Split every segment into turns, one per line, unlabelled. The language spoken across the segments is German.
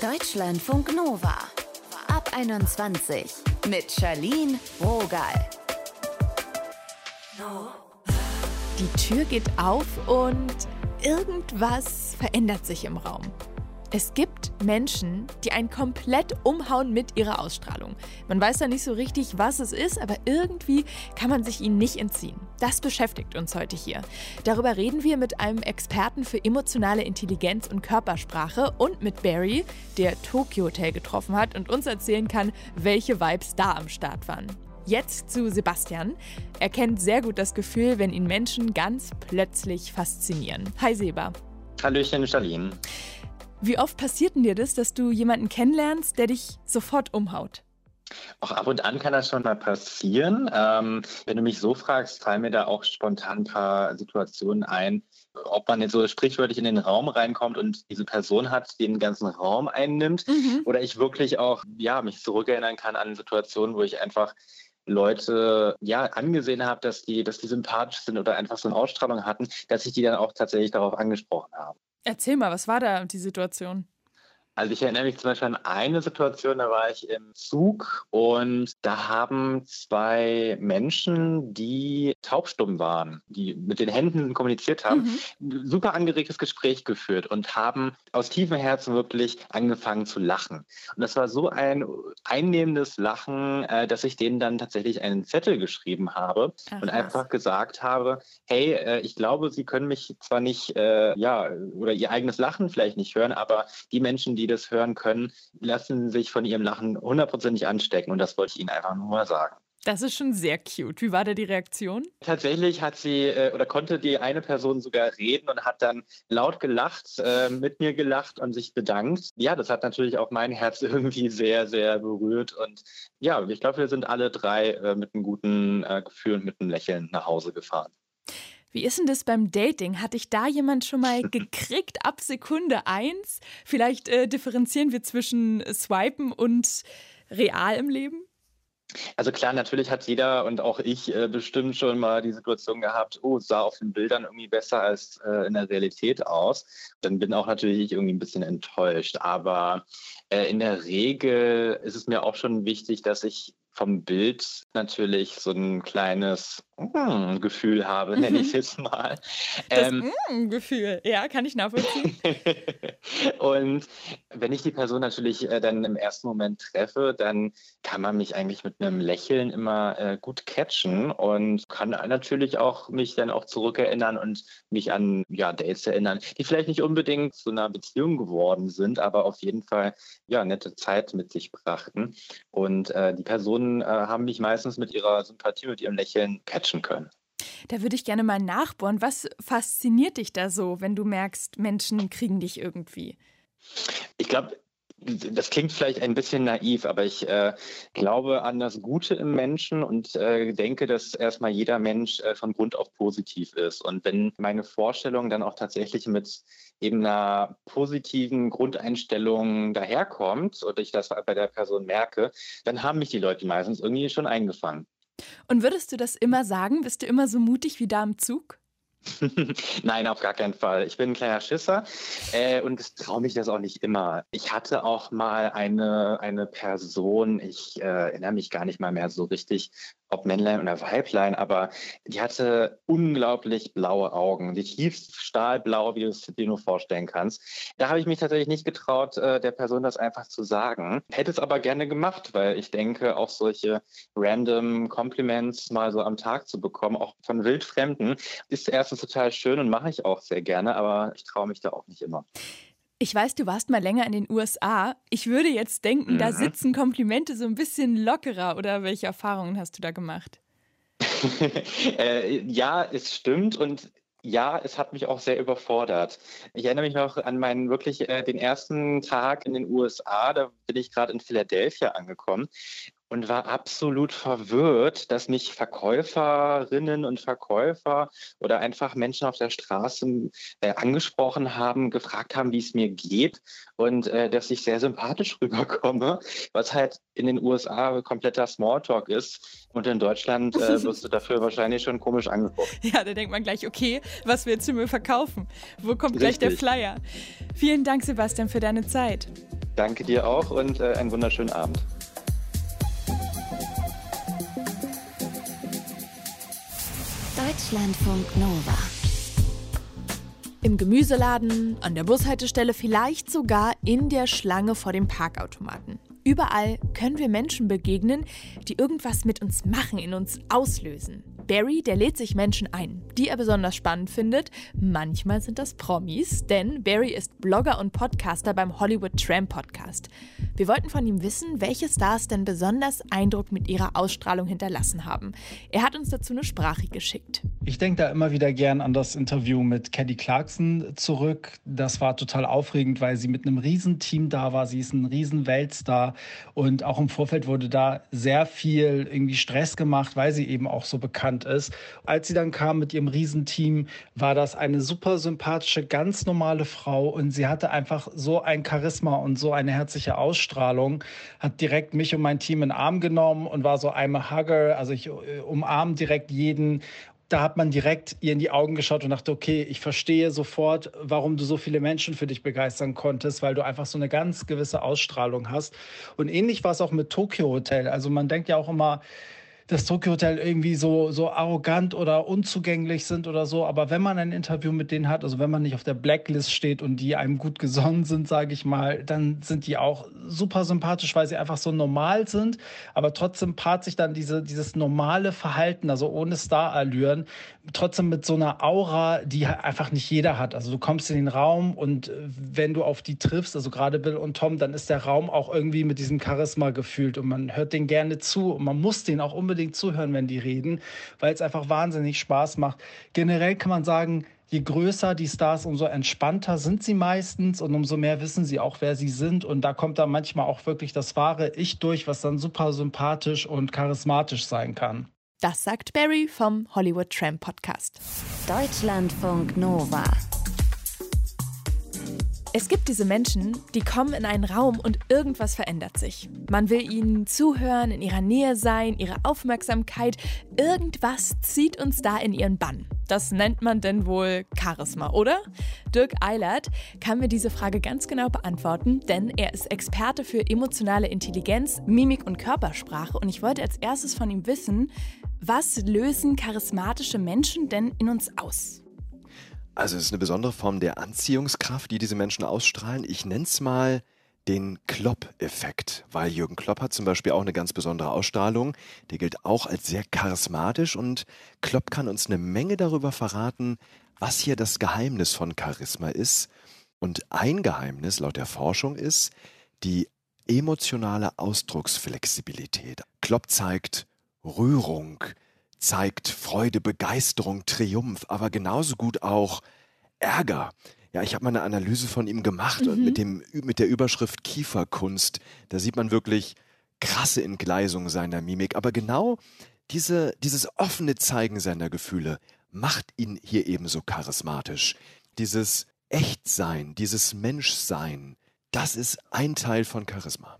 Deutschlandfunk Nova. Ab 21 mit Charlene Rogal.
Die Tür geht auf und irgendwas verändert sich im Raum. Es gibt Menschen, die einen komplett umhauen mit ihrer Ausstrahlung. Man weiß da nicht so richtig, was es ist, aber irgendwie kann man sich ihnen nicht entziehen. Das beschäftigt uns heute hier. Darüber reden wir mit einem Experten für emotionale Intelligenz und Körpersprache und mit Barry, der Tokyo Hotel getroffen hat und uns erzählen kann, welche Vibes da am Start waren. Jetzt zu Sebastian. Er kennt sehr gut das Gefühl, wenn ihn Menschen ganz plötzlich faszinieren. Hi Seba.
Hallöchen, Charlene.
Wie oft passiert denn dir das, dass du jemanden kennenlernst, der dich sofort umhaut?
Auch ab und an kann das schon mal passieren. Ähm, wenn du mich so fragst, fallen mir da auch spontan ein paar Situationen ein, ob man jetzt so sprichwörtlich in den Raum reinkommt und diese Person hat, die den ganzen Raum einnimmt, mhm. oder ich wirklich auch ja, mich zurückerinnern kann an Situationen, wo ich einfach Leute ja angesehen habe, dass die, dass die sympathisch sind oder einfach so eine Ausstrahlung hatten, dass ich die dann auch tatsächlich darauf angesprochen habe.
Erzähl mal, was war da die Situation?
Also ich erinnere mich zum Beispiel an eine Situation, da war ich im Zug und da haben zwei Menschen, die taubstumm waren, die mit den Händen kommuniziert haben, mhm. super angeregtes Gespräch geführt und haben aus tiefem Herzen wirklich angefangen zu lachen. Und das war so ein einnehmendes Lachen, äh, dass ich denen dann tatsächlich einen Zettel geschrieben habe Ach, und einfach was. gesagt habe, hey, äh, ich glaube, Sie können mich zwar nicht, äh, ja, oder Ihr eigenes Lachen vielleicht nicht hören, aber die Menschen, die das hören können, lassen sich von ihrem Lachen hundertprozentig anstecken. Und das wollte ich Ihnen einfach nur mal sagen.
Das ist schon sehr cute. Wie war da die Reaktion?
Tatsächlich hat sie äh, oder konnte die eine Person sogar reden und hat dann laut gelacht, äh, mit mir gelacht und sich bedankt. Ja, das hat natürlich auch mein Herz irgendwie sehr, sehr berührt. Und ja, ich glaube, wir sind alle drei äh, mit einem guten Gefühl und mit einem Lächeln nach Hause gefahren.
Wie ist denn das beim Dating? Hat dich da jemand schon mal gekriegt ab Sekunde eins? Vielleicht äh, differenzieren wir zwischen Swipen und real im Leben?
Also klar, natürlich hat jeder und auch ich äh, bestimmt schon mal die Situation gehabt, oh, sah auf den Bildern irgendwie besser als äh, in der Realität aus. Dann bin auch natürlich ich irgendwie ein bisschen enttäuscht. Aber äh, in der Regel ist es mir auch schon wichtig, dass ich vom Bild natürlich so ein kleines mm, Gefühl habe, nenne ich es jetzt mal.
Das ähm, mm, Gefühl, ja, kann ich nachvollziehen.
und wenn ich die Person natürlich äh, dann im ersten Moment treffe, dann kann man mich eigentlich mit einem Lächeln immer äh, gut catchen und kann natürlich auch mich dann auch zurückerinnern und mich an ja, Dates erinnern, die vielleicht nicht unbedingt zu einer Beziehung geworden sind, aber auf jeden Fall ja nette Zeit mit sich brachten. Und äh, die Personen äh, haben mich meistens mit ihrer Sympathie, mit ihrem Lächeln catchen können.
Da würde ich gerne mal nachbohren. Was fasziniert dich da so, wenn du merkst, Menschen kriegen dich irgendwie?
Ich glaube, das klingt vielleicht ein bisschen naiv, aber ich äh, glaube an das Gute im Menschen und äh, denke, dass erstmal jeder Mensch äh, von Grund auf positiv ist. Und wenn meine Vorstellung dann auch tatsächlich mit eben einer positiven Grundeinstellung daherkommt und ich das bei der Person merke, dann haben mich die Leute meistens irgendwie schon eingefangen.
Und würdest du das immer sagen? Bist du immer so mutig wie da im Zug?
Nein, auf gar keinen Fall. Ich bin ein kleiner Schisser äh, und traue mich das auch nicht immer. Ich hatte auch mal eine, eine Person, ich äh, erinnere mich gar nicht mal mehr so richtig, ob Männlein oder Weiblein, aber die hatte unglaublich blaue Augen, die tiefst stahlblau, wie du es dir nur vorstellen kannst. Da habe ich mich tatsächlich nicht getraut, äh, der Person das einfach zu sagen. Hätte es aber gerne gemacht, weil ich denke, auch solche random Compliments mal so am Tag zu bekommen, auch von Wildfremden, ist erstens total schön und mache ich auch sehr gerne, aber ich traue mich da auch nicht immer.
Ich weiß, du warst mal länger in den USA. Ich würde jetzt denken, mhm. da sitzen Komplimente so ein bisschen lockerer. Oder welche Erfahrungen hast du da gemacht?
äh, ja, es stimmt. Und ja, es hat mich auch sehr überfordert. Ich erinnere mich noch an meinen wirklich äh, den ersten Tag in den USA. Da bin ich gerade in Philadelphia angekommen und war absolut verwirrt, dass mich Verkäuferinnen und Verkäufer oder einfach Menschen auf der Straße äh, angesprochen haben, gefragt haben, wie es mir geht und äh, dass ich sehr sympathisch rüberkomme, was halt in den USA kompletter Smalltalk ist und in Deutschland äh, wirst du dafür wahrscheinlich schon komisch angeguckt.
Ja, da denkt man gleich, okay, was willst du mir verkaufen? Wo kommt Richtig. gleich der Flyer? Vielen Dank, Sebastian, für deine Zeit.
Danke dir auch und äh, einen wunderschönen Abend.
Deutschlandfunk Nova.
Im Gemüseladen, an der Bushaltestelle, vielleicht sogar in der Schlange vor dem Parkautomaten. Überall können wir Menschen begegnen, die irgendwas mit uns machen, in uns auslösen. Barry, der lädt sich Menschen ein, die er besonders spannend findet. Manchmal sind das Promis, denn Barry ist Blogger und Podcaster beim Hollywood Tram Podcast. Wir wollten von ihm wissen, welche Stars denn besonders Eindruck mit ihrer Ausstrahlung hinterlassen haben. Er hat uns dazu eine Sprache geschickt.
Ich denke da immer wieder gern an das Interview mit Caddy Clarkson zurück. Das war total aufregend, weil sie mit einem Riesenteam da war. Sie ist ein Riesenweltstar und auch im Vorfeld wurde da sehr viel irgendwie Stress gemacht, weil sie eben auch so bekannt bekannt ist. Als sie dann kam mit ihrem Riesenteam, war das eine super sympathische, ganz normale Frau und sie hatte einfach so ein Charisma und so eine herzliche Ausstrahlung, hat direkt mich und mein Team in den Arm genommen und war so I'm Hugger, also ich äh, umarme direkt jeden da hat man direkt ihr in die Augen geschaut und dachte, okay, ich verstehe sofort, warum du so viele Menschen für dich begeistern konntest, weil du einfach so eine ganz gewisse Ausstrahlung hast. Und ähnlich war es auch mit Tokyo Hotel. Also man denkt ja auch immer, das Tokyo Hotel irgendwie so, so arrogant oder unzugänglich sind oder so. Aber wenn man ein Interview mit denen hat, also wenn man nicht auf der Blacklist steht und die einem gut gesonnen sind, sage ich mal, dann sind die auch super sympathisch, weil sie einfach so normal sind. Aber trotzdem paart sich dann diese, dieses normale Verhalten, also ohne Star-Allüren, trotzdem mit so einer Aura, die einfach nicht jeder hat. Also du kommst in den Raum und wenn du auf die triffst, also gerade Bill und Tom, dann ist der Raum auch irgendwie mit diesem Charisma gefühlt und man hört den gerne zu und man muss den auch unbedingt unbedingt zuhören, wenn die reden, weil es einfach wahnsinnig Spaß macht. Generell kann man sagen, je größer die Stars, umso entspannter sind sie meistens und umso mehr wissen sie auch, wer sie sind. Und da kommt dann manchmal auch wirklich das wahre Ich durch, was dann super sympathisch und charismatisch sein kann.
Das sagt Barry vom Hollywood Tram Podcast.
Deutschlandfunk Nova.
Es gibt diese Menschen, die kommen in einen Raum und irgendwas verändert sich. Man will ihnen zuhören, in ihrer Nähe sein, ihre Aufmerksamkeit. Irgendwas zieht uns da in ihren Bann. Das nennt man denn wohl Charisma, oder? Dirk Eilert kann mir diese Frage ganz genau beantworten, denn er ist Experte für emotionale Intelligenz, Mimik und Körpersprache. Und ich wollte als erstes von ihm wissen, was lösen charismatische Menschen denn in uns aus?
Also es ist eine besondere Form der Anziehungskraft, die diese Menschen ausstrahlen. Ich nenne es mal den Klopp-Effekt, weil Jürgen Klopp hat zum Beispiel auch eine ganz besondere Ausstrahlung. Der gilt auch als sehr charismatisch und Klopp kann uns eine Menge darüber verraten, was hier das Geheimnis von Charisma ist. Und ein Geheimnis laut der Forschung ist die emotionale Ausdrucksflexibilität. Klopp zeigt Rührung, zeigt Freude, Begeisterung, Triumph, aber genauso gut auch Ärger. Ja, ich habe mal eine Analyse von ihm gemacht mhm. mit, dem, mit der Überschrift Kieferkunst. Da sieht man wirklich krasse Entgleisung seiner Mimik. Aber genau diese, dieses offene Zeigen seiner Gefühle macht ihn hier ebenso charismatisch. Dieses Echtsein, dieses Menschsein, das ist ein Teil von Charisma.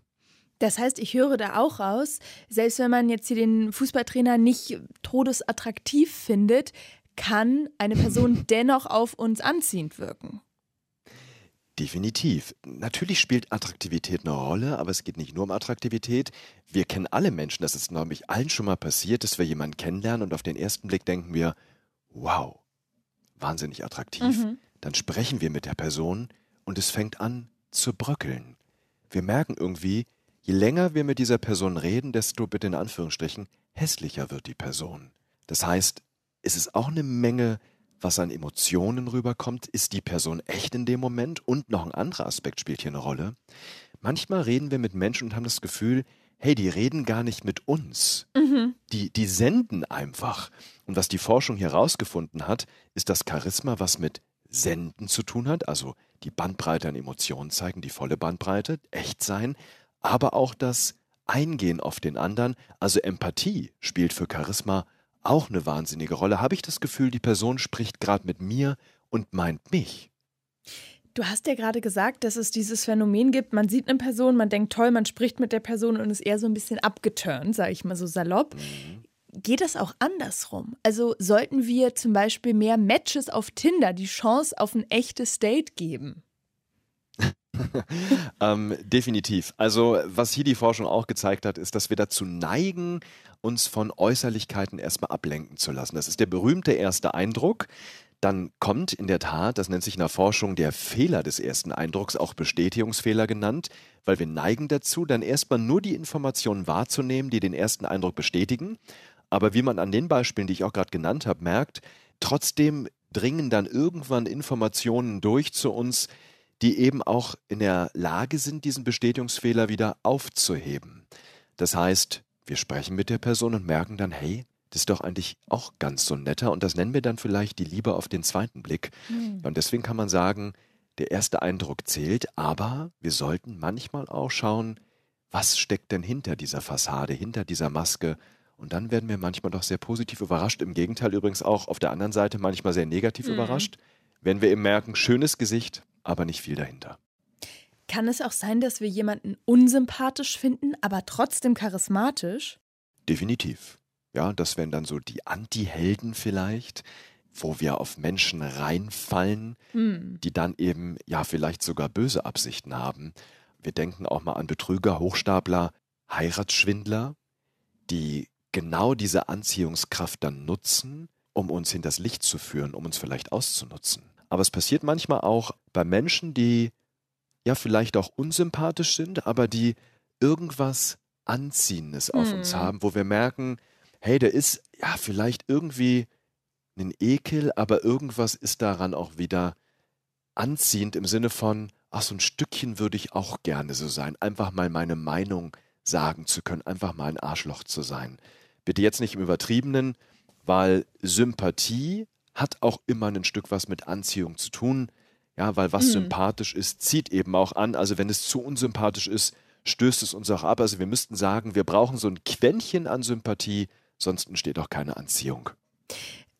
Das heißt, ich höre da auch raus, selbst wenn man jetzt hier den Fußballtrainer nicht todesattraktiv findet, kann eine Person dennoch auf uns anziehend wirken.
Definitiv. Natürlich spielt Attraktivität eine Rolle, aber es geht nicht nur um Attraktivität. Wir kennen alle Menschen, das ist nämlich allen schon mal passiert, dass wir jemanden kennenlernen und auf den ersten Blick denken wir, wow, wahnsinnig attraktiv. Mhm. Dann sprechen wir mit der Person und es fängt an zu bröckeln. Wir merken irgendwie, Je länger wir mit dieser Person reden, desto bitte in Anführungsstrichen hässlicher wird die Person. Das heißt, es ist auch eine Menge, was an Emotionen rüberkommt. Ist die Person echt in dem Moment? Und noch ein anderer Aspekt spielt hier eine Rolle. Manchmal reden wir mit Menschen und haben das Gefühl, hey, die reden gar nicht mit uns. Mhm. Die, die senden einfach. Und was die Forschung hier rausgefunden hat, ist das Charisma, was mit Senden zu tun hat, also die Bandbreite an Emotionen zeigen, die volle Bandbreite, echt sein, aber auch das Eingehen auf den anderen, also Empathie, spielt für Charisma auch eine wahnsinnige Rolle. Habe ich das Gefühl, die Person spricht gerade mit mir und meint mich.
Du hast ja gerade gesagt, dass es dieses Phänomen gibt, man sieht eine Person, man denkt toll, man spricht mit der Person und ist eher so ein bisschen abgeturnt, sage ich mal so salopp. Mhm. Geht das auch andersrum? Also sollten wir zum Beispiel mehr Matches auf Tinder die Chance auf ein echtes Date geben?
ähm, definitiv. Also was hier die Forschung auch gezeigt hat, ist, dass wir dazu neigen, uns von Äußerlichkeiten erstmal ablenken zu lassen. Das ist der berühmte erste Eindruck. Dann kommt in der Tat, das nennt sich in der Forschung der Fehler des ersten Eindrucks, auch Bestätigungsfehler genannt, weil wir neigen dazu, dann erstmal nur die Informationen wahrzunehmen, die den ersten Eindruck bestätigen. Aber wie man an den Beispielen, die ich auch gerade genannt habe, merkt, trotzdem dringen dann irgendwann Informationen durch zu uns, die eben auch in der Lage sind, diesen Bestätigungsfehler wieder aufzuheben. Das heißt, wir sprechen mit der Person und merken dann, hey, das ist doch eigentlich auch ganz so netter und das nennen wir dann vielleicht die Liebe auf den zweiten Blick. Mhm. Und deswegen kann man sagen, der erste Eindruck zählt, aber wir sollten manchmal auch schauen, was steckt denn hinter dieser Fassade, hinter dieser Maske. Und dann werden wir manchmal doch sehr positiv überrascht. Im Gegenteil übrigens auch auf der anderen Seite manchmal sehr negativ mhm. überrascht, wenn wir eben merken, schönes Gesicht, aber nicht viel dahinter.
Kann es auch sein, dass wir jemanden unsympathisch finden, aber trotzdem charismatisch?
Definitiv. Ja, das wären dann so die Anti-Helden vielleicht, wo wir auf Menschen reinfallen, hm. die dann eben ja vielleicht sogar böse Absichten haben. Wir denken auch mal an Betrüger, Hochstapler, Heiratsschwindler, die genau diese Anziehungskraft dann nutzen, um uns hinters Licht zu führen, um uns vielleicht auszunutzen. Aber es passiert manchmal auch bei Menschen, die ja vielleicht auch unsympathisch sind, aber die irgendwas Anziehendes auf hm. uns haben, wo wir merken, hey, der ist ja vielleicht irgendwie ein Ekel, aber irgendwas ist daran auch wieder anziehend im Sinne von, ach, so ein Stückchen würde ich auch gerne so sein, einfach mal meine Meinung sagen zu können, einfach mal ein Arschloch zu sein. Bitte jetzt nicht im Übertriebenen, weil Sympathie hat auch immer ein Stück was mit Anziehung zu tun. Ja, weil was mhm. sympathisch ist, zieht eben auch an. Also wenn es zu unsympathisch ist, stößt es uns auch ab. Also wir müssten sagen, wir brauchen so ein Quäntchen an Sympathie, sonst entsteht auch keine Anziehung.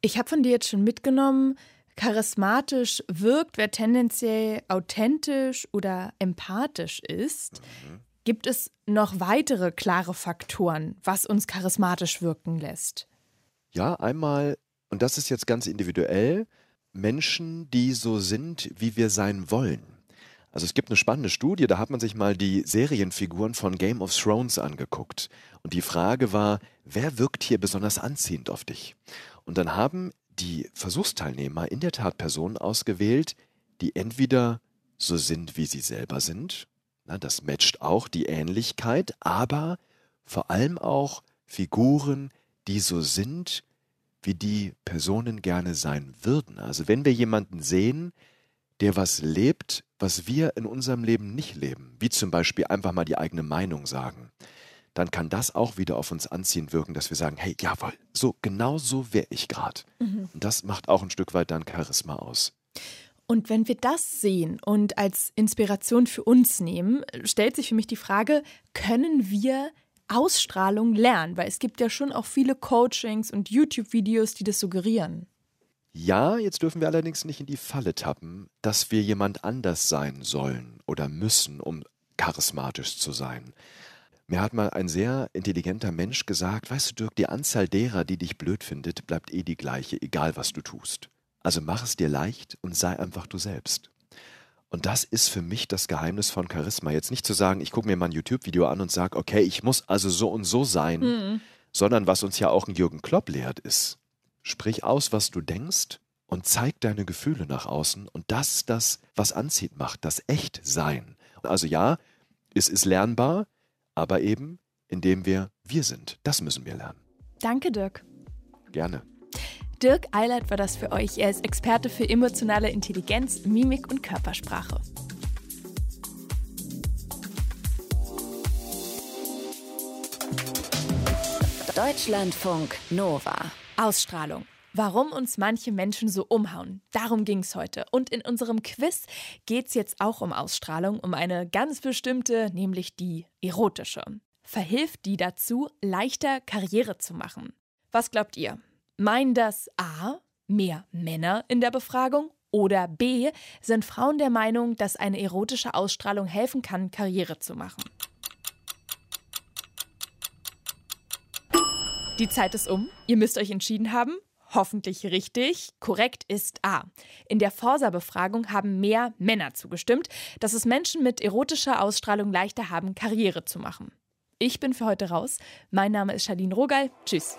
Ich habe von dir jetzt schon mitgenommen, charismatisch wirkt, wer tendenziell authentisch oder empathisch ist. Mhm. Gibt es noch weitere klare Faktoren, was uns charismatisch wirken lässt?
Ja, einmal, und das ist jetzt ganz individuell, Menschen, die so sind, wie wir sein wollen. Also es gibt eine spannende Studie, da hat man sich mal die Serienfiguren von Game of Thrones angeguckt. Und die Frage war, wer wirkt hier besonders anziehend auf dich? Und dann haben die Versuchsteilnehmer in der Tat Personen ausgewählt, die entweder so sind, wie sie selber sind, na, das matcht auch die Ähnlichkeit, aber vor allem auch Figuren, die so sind, wie die Personen gerne sein würden. Also wenn wir jemanden sehen, der was lebt, was wir in unserem Leben nicht leben, wie zum Beispiel einfach mal die eigene Meinung sagen, dann kann das auch wieder auf uns anziehend wirken, dass wir sagen, hey, jawohl, so genau so wäre ich gerade. Mhm. Und das macht auch ein Stück weit dann Charisma aus.
Und wenn wir das sehen und als Inspiration für uns nehmen, stellt sich für mich die Frage, können wir Ausstrahlung lernen? Weil es gibt ja schon auch viele Coachings und YouTube-Videos, die das suggerieren.
Ja, jetzt dürfen wir allerdings nicht in die Falle tappen, dass wir jemand anders sein sollen oder müssen, um charismatisch zu sein. Mir hat mal ein sehr intelligenter Mensch gesagt, weißt du Dirk, die Anzahl derer, die dich blöd findet, bleibt eh die gleiche, egal was du tust. Also mach es dir leicht und sei einfach du selbst. Und das ist für mich das Geheimnis von Charisma. Jetzt nicht zu sagen, ich gucke mir mal ein YouTube-Video an und sage, okay, ich muss also so und so sein, mhm. sondern was uns ja auch ein Jürgen Klopp lehrt, ist, sprich aus, was du denkst und zeig deine Gefühle nach außen. Und das das, was anzieht macht, das Echtsein. Also ja, es ist lernbar, aber eben, indem wir wir sind. Das müssen wir lernen.
Danke, Dirk.
Gerne.
Dirk Eilert war das für euch. Er ist Experte für emotionale Intelligenz, Mimik und Körpersprache.
Deutschlandfunk Nova.
Ausstrahlung. Warum uns manche Menschen so umhauen. Darum ging es heute. Und in unserem Quiz geht es jetzt auch um Ausstrahlung, um eine ganz bestimmte, nämlich die erotische. Verhilft die dazu, leichter Karriere zu machen? Was glaubt ihr? Meinen das A, mehr Männer in der Befragung oder B, sind Frauen der Meinung, dass eine erotische Ausstrahlung helfen kann, Karriere zu machen? Die Zeit ist um. Ihr müsst euch entschieden haben. hoffentlich richtig. Korrekt ist A. In der Forsa-Befragung haben mehr Männer zugestimmt, dass es Menschen mit erotischer Ausstrahlung leichter haben, Karriere zu machen. Ich bin für heute raus. Mein Name ist Charlene Rogal. Tschüss.